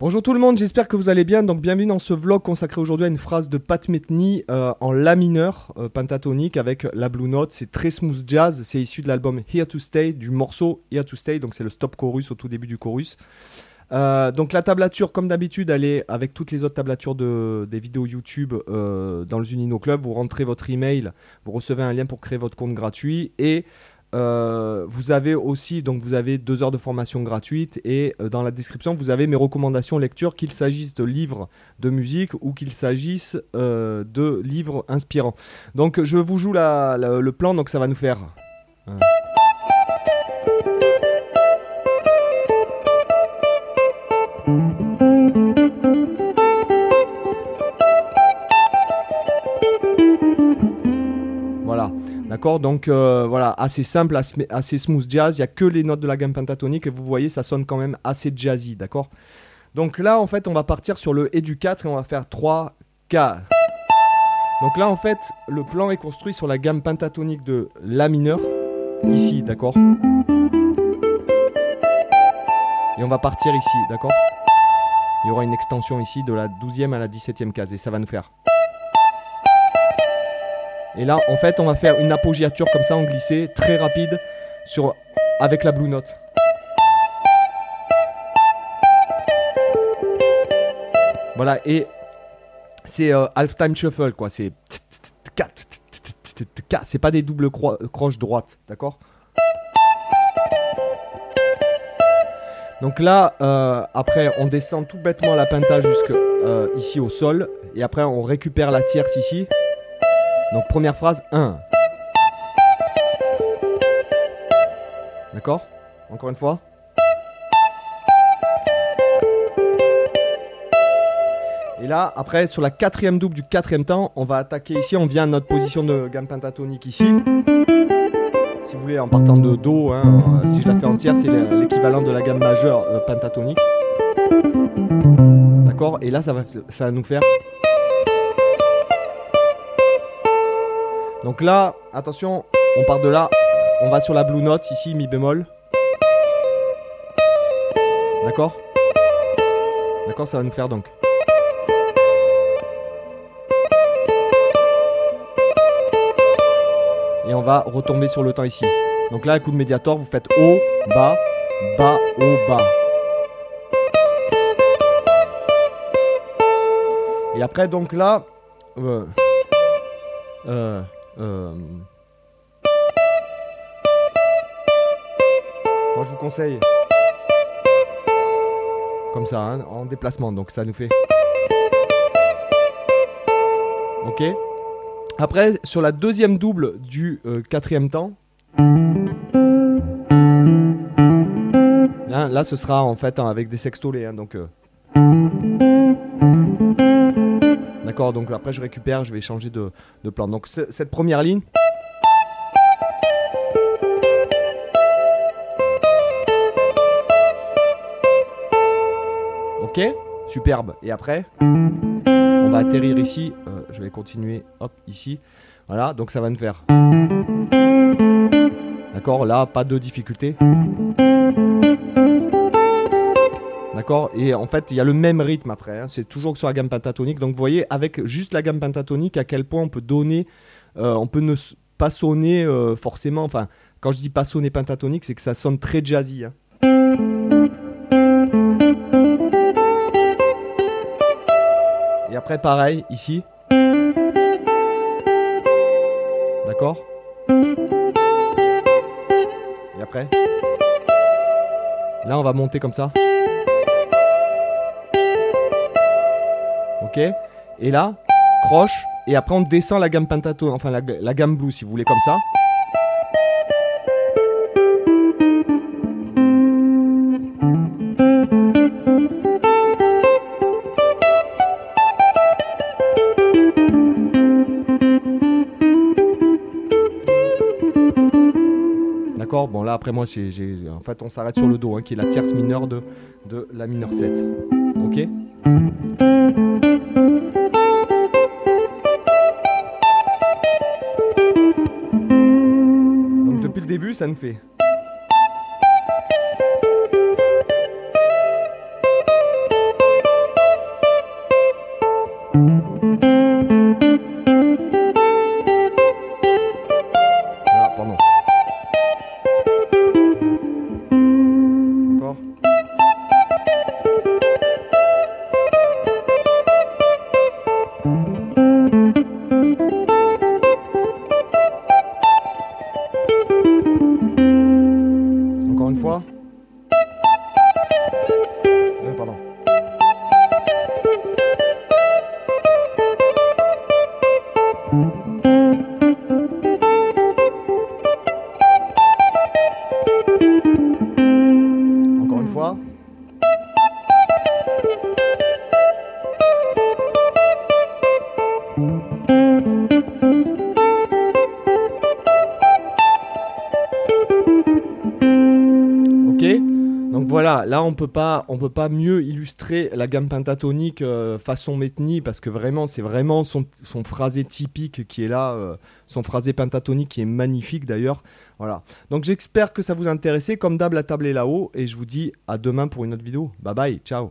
Bonjour tout le monde, j'espère que vous allez bien. Donc bienvenue dans ce vlog consacré aujourd'hui à une phrase de Pat Metheny euh, en La mineur euh, pentatonique avec la Blue Note. C'est très smooth jazz, c'est issu de l'album Here to Stay, du morceau Here to Stay, donc c'est le stop chorus au tout début du chorus. Euh, donc la tablature, comme d'habitude, elle est avec toutes les autres tablatures de, des vidéos YouTube dans le Zunino Club. Vous rentrez votre email, vous recevez un lien pour créer votre compte gratuit et euh, vous avez aussi donc vous avez deux heures de formation gratuite et euh, dans la description vous avez mes recommandations lecture qu'il s'agisse de livres de musique ou qu'il s'agisse euh, de livres inspirants. Donc je vous joue le plan donc ça va nous faire. D'accord Donc euh, voilà, assez simple, assez smooth jazz. Il n'y a que les notes de la gamme pentatonique et vous voyez, ça sonne quand même assez jazzy. D'accord Donc là, en fait, on va partir sur le Et du 4 et on va faire 3, 4. Donc là, en fait, le plan est construit sur la gamme pentatonique de La mineur, ici, d'accord Et on va partir ici, d'accord Il y aura une extension ici de la 12e à la 17e case et ça va nous faire. Et là, en fait, on va faire une apogéature comme ça en glissé, très rapide, sur, avec la blue note. Voilà, et c'est euh, half-time shuffle, quoi. C'est. C'est pas des doubles croches droites, d'accord? Donc là, euh, après, on descend tout bêtement la penta jusque euh, ici au sol. Et après, on récupère la tierce ici. Donc première phrase, 1. D'accord Encore une fois. Et là, après, sur la quatrième double du quatrième temps, on va attaquer ici. On vient à notre position de gamme pentatonique ici. Si vous voulez, en partant de Do, hein, si je la fais entière, c'est l'équivalent de la gamme majeure euh, pentatonique. D'accord Et là, ça va, ça va nous faire Donc là, attention, on part de là. On va sur la blue note ici, mi bémol. D'accord? D'accord, ça va nous faire donc. Et on va retomber sur le temps ici. Donc là, coup de médiator, vous faites haut, bas, bas, haut, bas. Et après, donc là, euh, euh, moi, je vous conseille comme ça, hein, en déplacement. Donc, ça nous fait. Ok. Après, sur la deuxième double du euh, quatrième temps. Là, ce sera en fait hein, avec des sextolés. Hein, donc. Euh. Donc après je récupère, je vais changer de, plan. Donc cette première ligne. Ok, superbe. Et après, on va atterrir ici. Euh, je vais continuer, hop, ici. Voilà, donc ça va nous faire. D'accord, là, pas de difficulté. D'accord Et en fait, il y a le même rythme après. Hein. C'est toujours sur la gamme pentatonique. Donc vous voyez, avec juste la gamme pentatonique, à quel point on peut donner, euh, on peut ne pas sonner euh, forcément. Enfin, quand je dis pas sonner pentatonique, c'est que ça sonne très jazzy. Hein. Et après, pareil, ici. D'accord Et après Là, on va monter comme ça. Et là, croche, et après on descend la gamme pentato, enfin la, gamme blue si vous voulez comme ça. D'accord? Bon là après moi j'ai, en fait on s'arrête sur le Do hein, qui est la tierce mineure de, de la mineure 7. Ok? Début, Donc voilà, là on peut pas, on peut pas mieux illustrer la gamme pentatonique euh, façon Metni parce que vraiment c'est vraiment son, son, phrasé typique qui est là, euh, son phrasé pentatonique qui est magnifique d'ailleurs. Voilà. Donc j'espère que ça vous a intéressé. Comme d'hab, la table est là-haut et je vous dis à demain pour une autre vidéo. Bye bye, ciao.